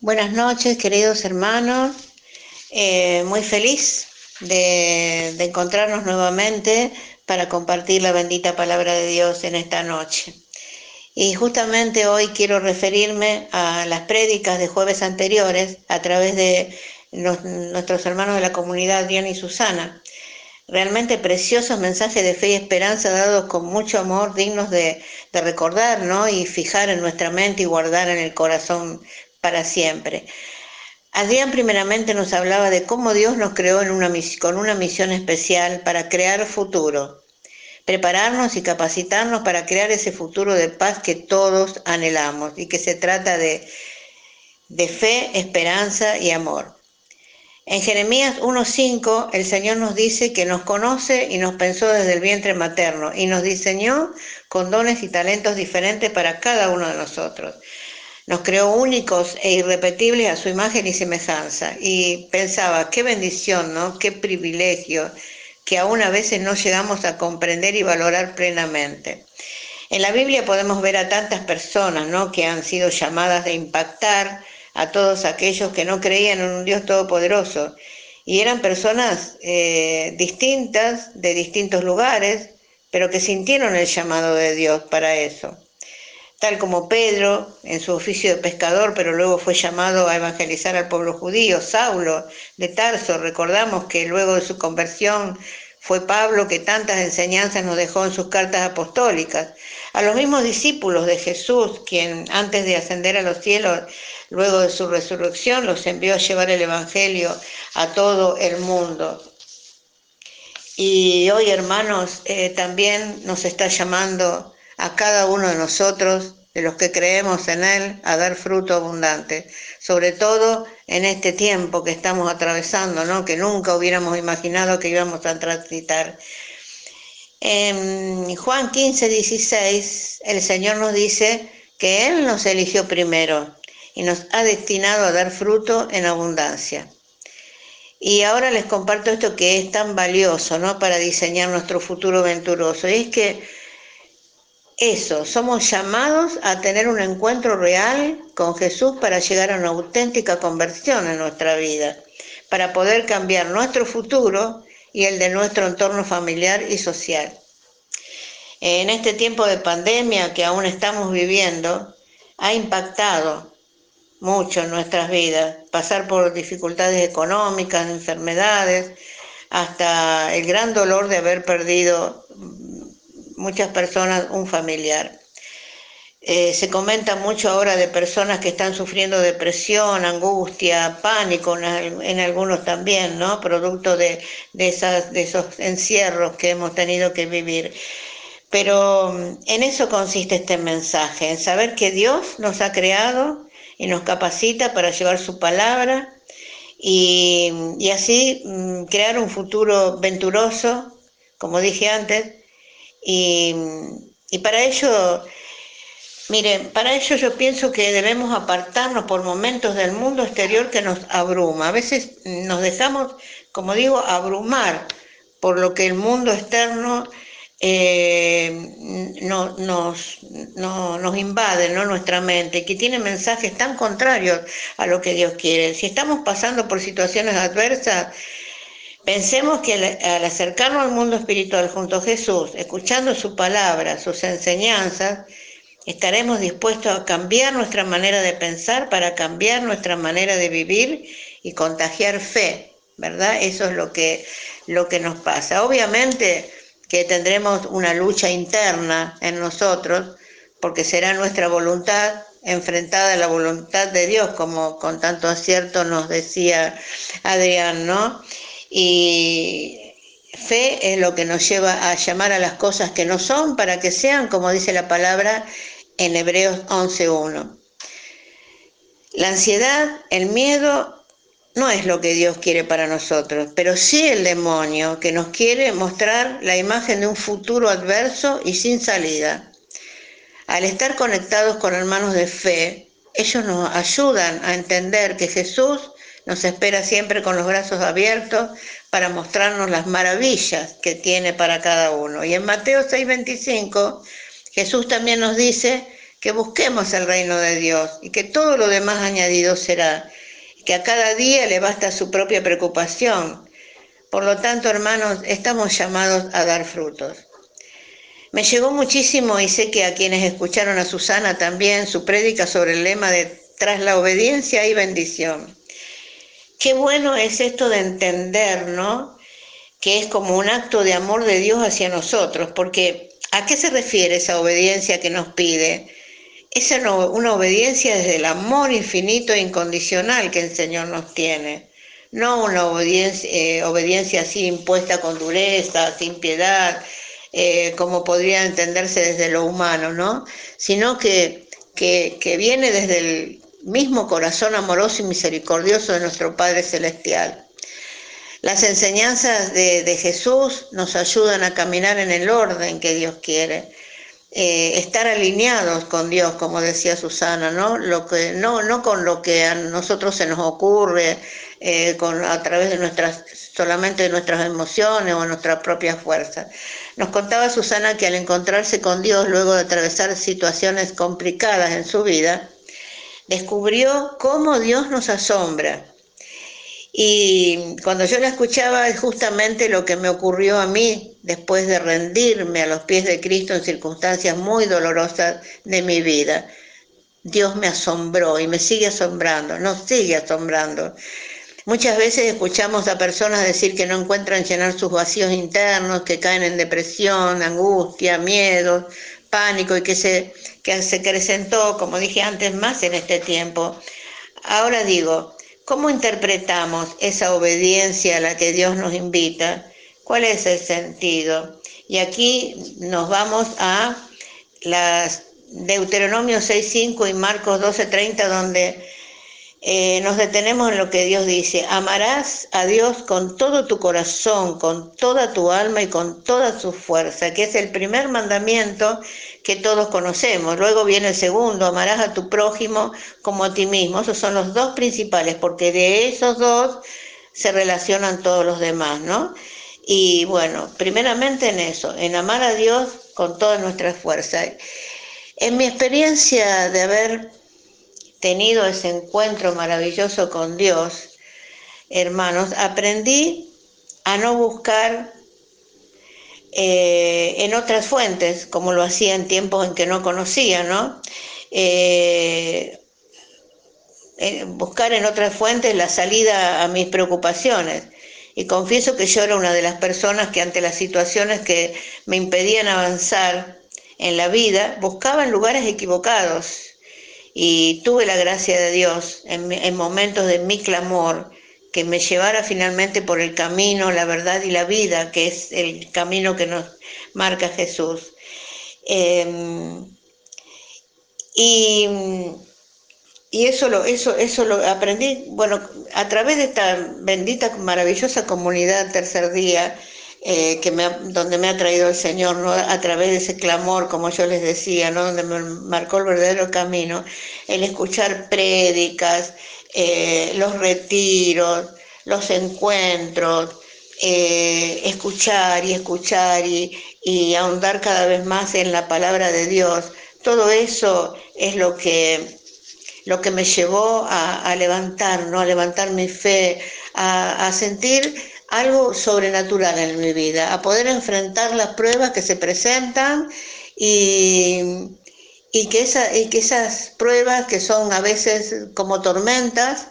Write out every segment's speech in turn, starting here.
Buenas noches, queridos hermanos. Eh, muy feliz de, encontrarnos nuevamente para compartir la bendita palabra de Dios en esta noche. Y justamente hoy quiero referirme a las prédicas de jueves anteriores a través de nuestros hermanos de la comunidad Diana y Susana. Realmente preciosos mensajes de fe y esperanza dados con mucho amor, dignos de, de recordar ¿no? y fijar en nuestra mente y guardar en el corazón para siempre. Adrián primeramente nos hablaba de cómo Dios nos creó con una misión especial para crear futuro, prepararnos y capacitarnos para crear ese futuro de paz que todos anhelamos y que se trata de, de fe, esperanza y amor. En Jeremías 1.5 el Señor nos dice que nos conoce y nos pensó desde el vientre materno y nos diseñó con dones y talentos diferentes para cada uno de nosotros. Nos creó únicos e irrepetibles a su imagen y semejanza. Y pensaba, qué bendición, ¿no? Qué privilegio que aún a veces no llegamos a comprender y valorar plenamente. En la Biblia podemos ver a tantas personas, ¿no? Que han sido llamadas de impactar a todos aquellos que no creían en un Dios todopoderoso. Y eran personas eh, distintas, de distintos lugares, pero que sintieron el llamado de Dios para eso tal como Pedro en su oficio de pescador, pero luego fue llamado a evangelizar al pueblo judío, Saulo de Tarso, recordamos que luego de su conversión fue Pablo que tantas enseñanzas nos dejó en sus cartas apostólicas, a los mismos discípulos de Jesús, quien antes de ascender a los cielos, luego de su resurrección, los envió a llevar el Evangelio a todo el mundo. Y hoy, hermanos, eh, también nos está llamando a cada uno de nosotros, de los que creemos en Él, a dar fruto abundante, sobre todo en este tiempo que estamos atravesando, ¿no? que nunca hubiéramos imaginado que íbamos a transitar. En Juan 15, 16, el Señor nos dice que Él nos eligió primero y nos ha destinado a dar fruto en abundancia. Y ahora les comparto esto que es tan valioso, ¿no? Para diseñar nuestro futuro venturoso. Y es que eso, somos llamados a tener un encuentro real con Jesús para llegar a una auténtica conversión en nuestra vida, para poder cambiar nuestro futuro y el de nuestro entorno familiar y social. En este tiempo de pandemia que aún estamos viviendo, ha impactado mucho en nuestras vidas, pasar por dificultades económicas, enfermedades, hasta el gran dolor de haber perdido muchas personas un familiar. Eh, se comenta mucho ahora de personas que están sufriendo depresión, angustia, pánico, en, en algunos también, ¿no? Producto de, de, esas, de esos encierros que hemos tenido que vivir. Pero mm, en eso consiste este mensaje, en saber que Dios nos ha creado y nos capacita para llevar su palabra y, y así mm, crear un futuro venturoso, como dije antes, y, para ello, miren, para ello yo pienso que debemos apartarnos por momentos del mundo exterior que nos abruma. A veces nos dejamos, como digo, abrumar por lo que el mundo externo eh, no, nos, no, nos invade ¿no? nuestra mente, que tiene mensajes tan contrarios a lo que Dios quiere. Si estamos pasando por situaciones adversas, Pensemos que al, acercarnos al mundo espiritual junto a Jesús, escuchando su palabra, sus enseñanzas, estaremos dispuestos a cambiar nuestra manera de pensar para cambiar nuestra manera de vivir y contagiar fe, ¿verdad? Eso es lo que, lo que nos pasa. Obviamente que tendremos una lucha interna en nosotros, porque será nuestra voluntad enfrentada a la voluntad de Dios, como con tanto acierto nos decía Adrián, ¿no? Y fe es lo que nos lleva a llamar a las cosas que no son para que sean, como dice la palabra en Hebreos 11.1. La ansiedad, el miedo, no es lo que Dios quiere para nosotros, pero sí el demonio que nos quiere mostrar la imagen de un futuro adverso y sin salida. Al estar conectados con hermanos de fe, ellos nos ayudan a entender que Jesús nos espera siempre con los brazos abiertos para mostrarnos las maravillas que tiene para cada uno. Y en Mateo 6:25, Jesús también nos dice que busquemos el reino de Dios y que todo lo demás añadido será, que a cada día le basta su propia preocupación. Por lo tanto, hermanos, estamos llamados a dar frutos. Me llegó muchísimo y sé que a quienes escucharon a Susana también su prédica sobre el lema de tras la obediencia hay bendición. Qué bueno es esto de entender, ¿no? Que es como un acto de amor de Dios hacia nosotros, porque ¿a qué se refiere esa obediencia que nos pide? Es una obediencia desde el amor infinito e incondicional que el Señor nos tiene, no una obediencia, eh, obediencia así impuesta con dureza, sin piedad, eh, como podría entenderse desde lo humano, ¿no? Sino que, que, viene desde el mismo corazón amoroso y misericordioso de nuestro Padre Celestial. Las enseñanzas de, Jesús nos ayudan a caminar en el orden que Dios quiere, eh, estar alineados con Dios, como decía Susana, ¿no? Lo que, no, no con lo que a nosotros se nos ocurre, eh, con, a través de nuestras, solamente de nuestras emociones o nuestras propias fuerzas. Nos contaba Susana que al encontrarse con Dios luego de atravesar situaciones complicadas en su vida, descubrió cómo Dios nos asombra. Y cuando yo la escuchaba es justamente lo que me ocurrió a mí después de rendirme a los pies de Cristo en circunstancias muy dolorosas de mi vida. Dios me asombró y me sigue asombrando, nos sigue asombrando. Muchas veces escuchamos a personas decir que no encuentran llenar sus vacíos internos, que caen en depresión, angustia, miedo, pánico y que se, que se acrecentó, como dije antes, más en este tiempo. Ahora digo, ¿cómo interpretamos esa obediencia a la que Dios nos invita? ¿Cuál es el sentido? Y aquí nos vamos a las Deuteronomio 6.5 y Marcos 12.30, donde eh, nos detenemos en lo que Dios dice, amarás a Dios con todo tu corazón, con toda tu alma y con toda su fuerza, que es el primer mandamiento que todos conocemos. Luego viene el segundo, amarás a tu prójimo como a ti mismo. Esos son los dos principales, porque de esos dos se relacionan todos los demás, ¿no? Y bueno, primeramente en eso, en amar a Dios con toda nuestra fuerza. En mi experiencia de haber tenido ese encuentro maravilloso con Dios, hermanos, aprendí a no buscar eh, en otras fuentes, como lo hacía en tiempos en que no conocía, ¿no? Eh, buscar en otras fuentes la salida a mis preocupaciones. Y confieso que yo era una de las personas que ante las situaciones que me impedían avanzar en la vida, buscaba en lugares equivocados y tuve la gracia de Dios en, momentos de mi clamor que me llevara finalmente por el camino, la verdad y la vida, que es el camino que nos marca Jesús. Em, y, eso lo, eso, eso lo aprendí, bueno, a través de esta bendita, maravillosa comunidad Tercer Día, eh, que donde me ha traído el Señor, ¿no? a través de ese clamor, como yo les decía, ¿no? donde me marcó el verdadero camino, el escuchar prédicas, eh, los retiros, los encuentros, eh, escuchar y escuchar y, ahondar cada vez más en la palabra de Dios. Todo eso es lo que, lo que me llevó a, levantar, ¿no? a levantar mi fe, a, a sentir algo sobrenatural en mi vida, a poder enfrentar las pruebas que se presentan y, y, que, y que esas pruebas que son a veces como tormentas,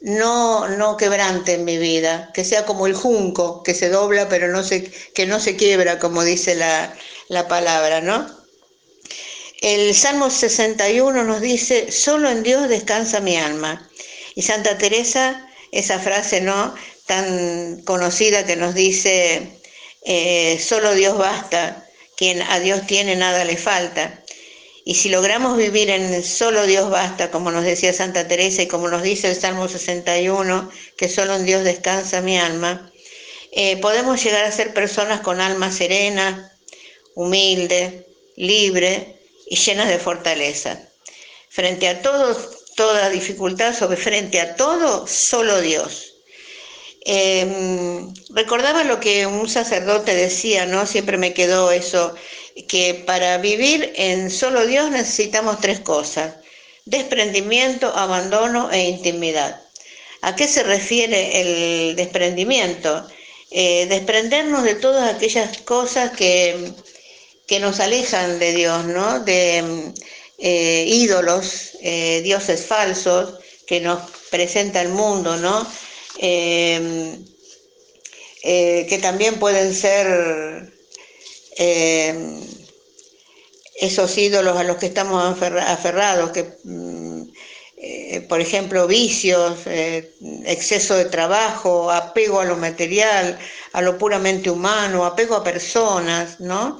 no, no quebranten mi vida, que sea como el junco que se dobla pero no se, que no se quiebra, como dice la, la palabra, ¿no? El Salmo 61 nos dice, solo en Dios descansa mi alma. Y Santa Teresa, esa frase, ¿no? tan conocida que nos dice, eh, solo Dios basta, quien a Dios tiene nada le falta. Y si logramos vivir en solo Dios basta, como nos decía Santa Teresa y como nos dice el Salmo 61, que solo en Dios descansa mi alma, eh, podemos llegar a ser personas con alma serena, humilde, libre y llenas de fortaleza. Frente a todo, toda dificultad, sobre frente a todo, solo Dios. Em, recordaba lo que un sacerdote decía, ¿no? Siempre me quedó eso. Que para vivir en solo Dios necesitamos tres cosas, desprendimiento, abandono e intimidad. ¿A qué se refiere el desprendimiento? Eh, desprendernos de todas aquellas cosas que, que, nos alejan de Dios, ¿no? De eh, ídolos, eh, dioses falsos que nos presenta el mundo, ¿no? que también pueden ser esos ídolos a los que estamos aferrados, que mm, eh, por ejemplo, vicios, eh, exceso de trabajo, apego a lo material, a lo puramente humano, apego a personas, ¿no?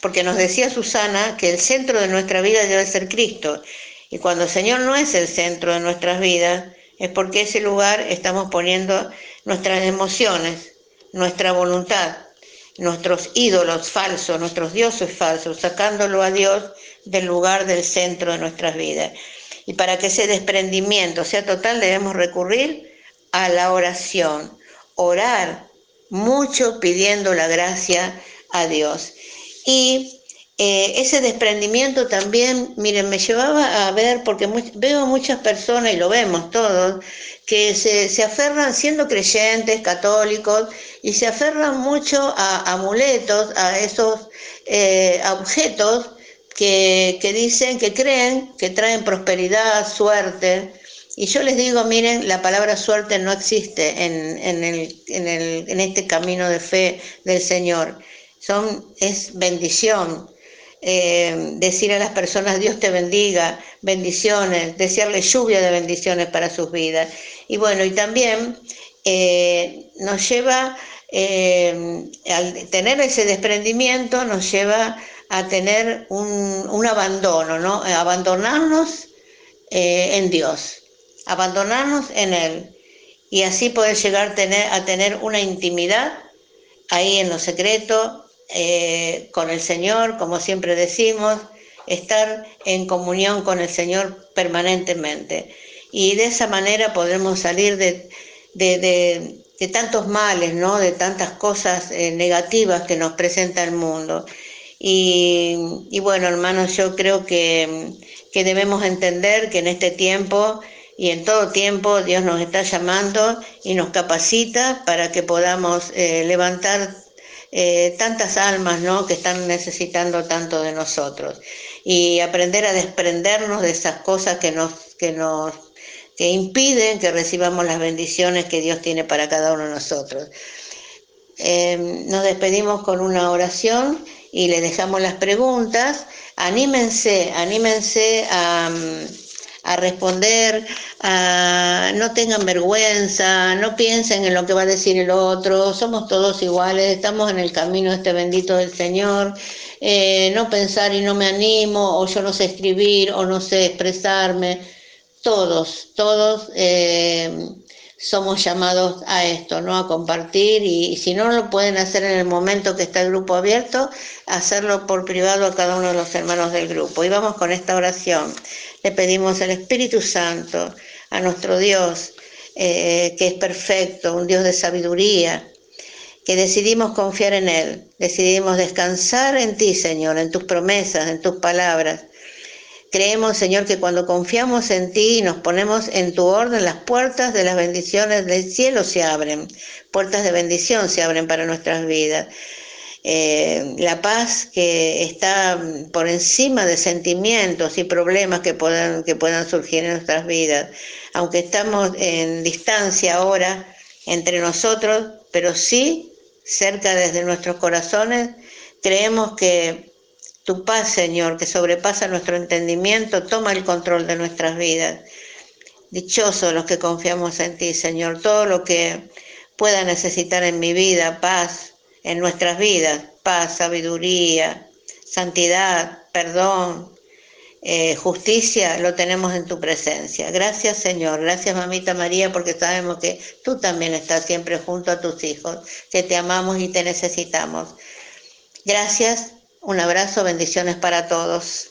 porque nos decía Susana que el centro de nuestra vida debe ser Cristo. Y cuando el Señor no es el centro de nuestras vidas, es porque ese lugar estamos poniendo nuestras emociones, nuestra voluntad, nuestros ídolos falsos, nuestros dioses falsos, sacándolo a Dios del lugar del centro de nuestras vidas. Y para que ese desprendimiento sea total debemos recurrir a la oración, orar mucho pidiendo la gracia a Dios. Y eh, ese desprendimiento también, miren, me llevaba a ver, porque veo muchas personas, y lo vemos todos, que se, aferran siendo creyentes, católicos, y se aferran mucho a amuletos, a esos eh, objetos que, dicen, que creen que traen prosperidad, suerte. Y yo les digo, miren, la palabra suerte no existe en, en, el, en, el, en este camino de fe del Señor. Son, es bendición. Eh, decir a las personas Dios te bendiga, bendiciones, desearle lluvia de bendiciones para sus vidas. Y bueno, y también eh, nos lleva, eh, al tener ese desprendimiento, nos lleva a tener un, abandono, ¿no? Abandonarnos en Dios, abandonarnos en Él y así poder llegar tener, a tener una intimidad ahí en lo secreto eh, con el Señor, como siempre decimos, estar en comunión con el Señor permanentemente. Y de esa manera podremos salir de, de, tantos males, ¿no? de tantas cosas negativas que nos presenta el mundo. Y, bueno, hermanos, yo creo que, debemos entender que en este tiempo y en todo tiempo Dios nos está llamando y nos capacita para que podamos eh, levantar eh, tantas almas ¿no? que están necesitando tanto de nosotros y aprender a desprendernos de esas cosas que nos, que nos que impiden que recibamos las bendiciones que Dios tiene para cada uno de nosotros. Eh, nos despedimos con una oración y le dejamos las preguntas. Anímense, anímense a, responder, no tengan vergüenza, no piensen en lo que va a decir el otro, somos todos iguales, estamos en el camino este bendito del Señor. Eh, no pensar y no me animo, o yo no sé escribir, o no sé expresarme, todos, todos. Eh, somos llamados a esto, ¿no? A compartir y, si no lo pueden hacer en el momento que está el grupo abierto, hacerlo por privado a cada uno de los hermanos del grupo. Y vamos con esta oración. Le pedimos al Espíritu Santo, a nuestro Dios, eh, que es perfecto, un Dios de sabiduría, que decidimos confiar en Él, decidimos descansar en ti, Señor, en tus promesas, en tus palabras Creemos, Señor, que cuando confiamos en ti y nos ponemos en tu orden, las puertas de las bendiciones del cielo se abren, puertas de bendición se abren para nuestras vidas. Eh, la paz que está por encima de sentimientos y problemas que puedan, que puedan surgir en nuestras vidas. Aunque estamos en distancia ahora entre nosotros, pero sí cerca desde nuestros corazones, creemos que tu paz, Señor, que sobrepasa nuestro entendimiento, toma el control de nuestras vidas. Dichosos los que confiamos en ti, Señor. Todo lo que pueda necesitar en mi vida, paz, en nuestras vidas, paz, sabiduría, santidad, perdón, eh, justicia, lo tenemos en tu presencia. Gracias, Señor. Gracias, mamita María, porque sabemos que tú también estás siempre junto a tus hijos, que te amamos y te necesitamos. Gracias un abrazo, bendiciones para todos.